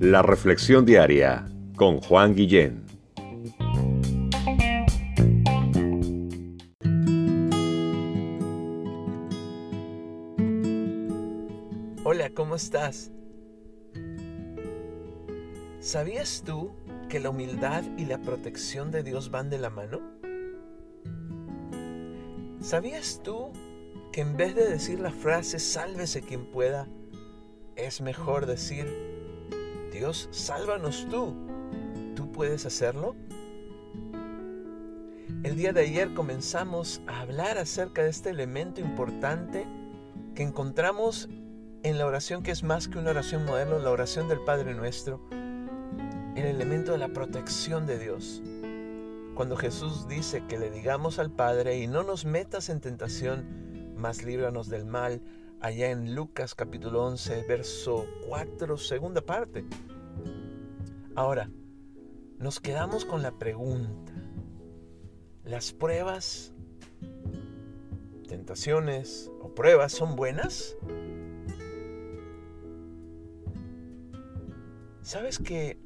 La Reflexión Diaria con Juan Guillén. Hola, ¿cómo estás? ¿Sabías tú que la humildad y la protección de Dios van de la mano? ¿Sabías tú que en vez de decir la frase sálvese quien pueda, es mejor decir Dios, sálvanos tú. ¿Tú puedes hacerlo? El día de ayer comenzamos a hablar acerca de este elemento importante que encontramos en la oración que es más que una oración modelo, la oración del Padre Nuestro, el elemento de la protección de Dios. Cuando Jesús dice que le digamos al Padre y no nos metas en tentación, mas líbranos del mal, allá en Lucas capítulo 11, verso 4, segunda parte. Ahora, nos quedamos con la pregunta. ¿Las pruebas, tentaciones o pruebas son buenas? ¿Sabes que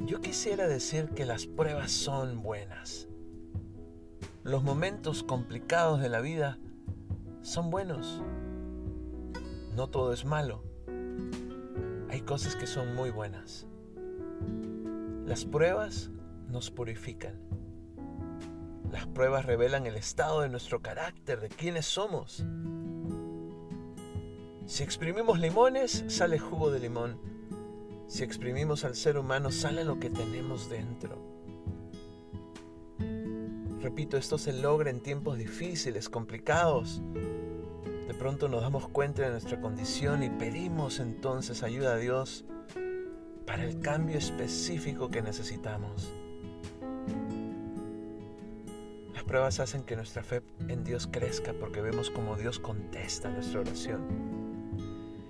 yo quisiera decir que las pruebas son buenas? Los momentos complicados de la vida son buenos. No todo es malo. Hay cosas que son muy buenas. Las pruebas nos purifican. Las pruebas revelan el estado de nuestro carácter, de quiénes somos. Si exprimimos limones, sale jugo de limón. Si exprimimos al ser humano, sale lo que tenemos dentro. Repito, esto se logra en tiempos difíciles, complicados, de pronto nos damos cuenta de nuestra condición y pedimos entonces ayuda a Dios para el cambio específico que necesitamos. Las pruebas hacen que nuestra fe en Dios crezca porque vemos cómo Dios contesta nuestra oración.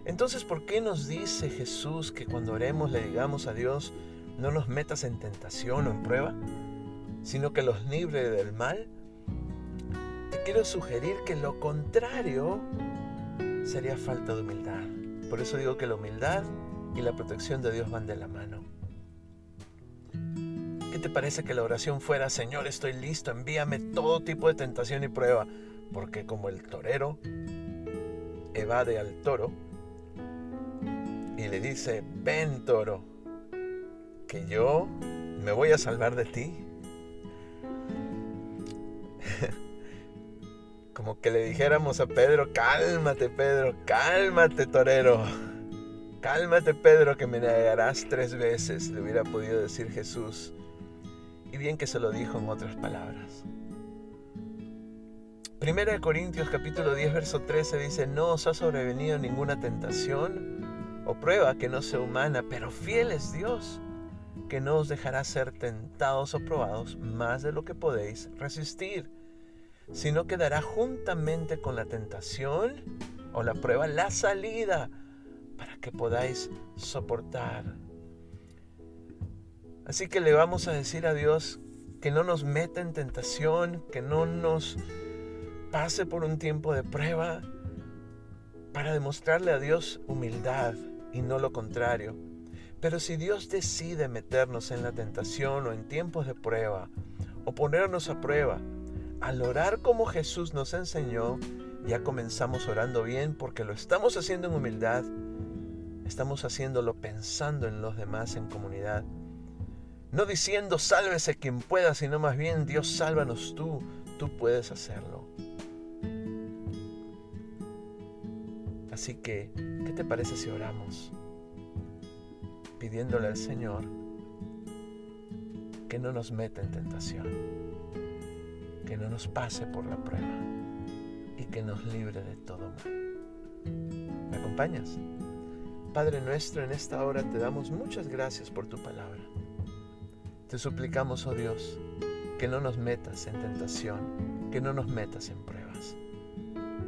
Entonces, ¿por qué nos dice Jesús que cuando oremos le digamos a Dios, no nos metas en tentación o en prueba, sino que los libre del mal? quiero sugerir que lo contrario sería falta de humildad. Por eso digo que la humildad y la protección de Dios van de la mano. ¿Qué te parece que la oración fuera, Señor, estoy listo, envíame todo tipo de tentación y prueba? Porque como el torero evade al toro y le dice, ven toro, que yo me voy a salvar de ti. Como que le dijéramos a Pedro, cálmate Pedro, cálmate torero. Cálmate Pedro que me negarás tres veces, le hubiera podido decir Jesús. Y bien que se lo dijo en otras palabras. Primera de Corintios capítulo 10 verso 13 dice, no os ha sobrevenido ninguna tentación o prueba que no sea humana, pero fiel es Dios, que no os dejará ser tentados o probados más de lo que podéis resistir sino que dará juntamente con la tentación o la prueba la salida para que podáis soportar. Así que le vamos a decir a Dios que no nos meta en tentación, que no nos pase por un tiempo de prueba, para demostrarle a Dios humildad y no lo contrario. Pero si Dios decide meternos en la tentación o en tiempos de prueba, o ponernos a prueba, al orar como Jesús nos enseñó, ya comenzamos orando bien porque lo estamos haciendo en humildad, estamos haciéndolo pensando en los demás en comunidad. No diciendo sálvese quien pueda, sino más bien Dios sálvanos tú, tú puedes hacerlo. Así que, ¿qué te parece si oramos? Pidiéndole al Señor que no nos meta en tentación no nos pase por la prueba y que nos libre de todo mal. ¿Me acompañas? Padre nuestro, en esta hora te damos muchas gracias por tu palabra. Te suplicamos, oh Dios, que no nos metas en tentación, que no nos metas en pruebas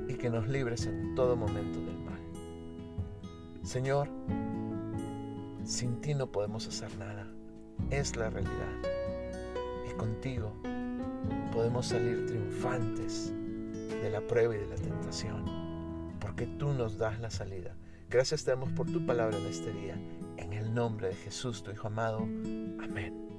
y que nos libres en todo momento del mal. Señor, sin ti no podemos hacer nada. Es la realidad. Y contigo podemos salir triunfantes de la prueba y de la tentación, porque tú nos das la salida. Gracias te damos por tu palabra en este día. En el nombre de Jesús, tu Hijo amado. Amén.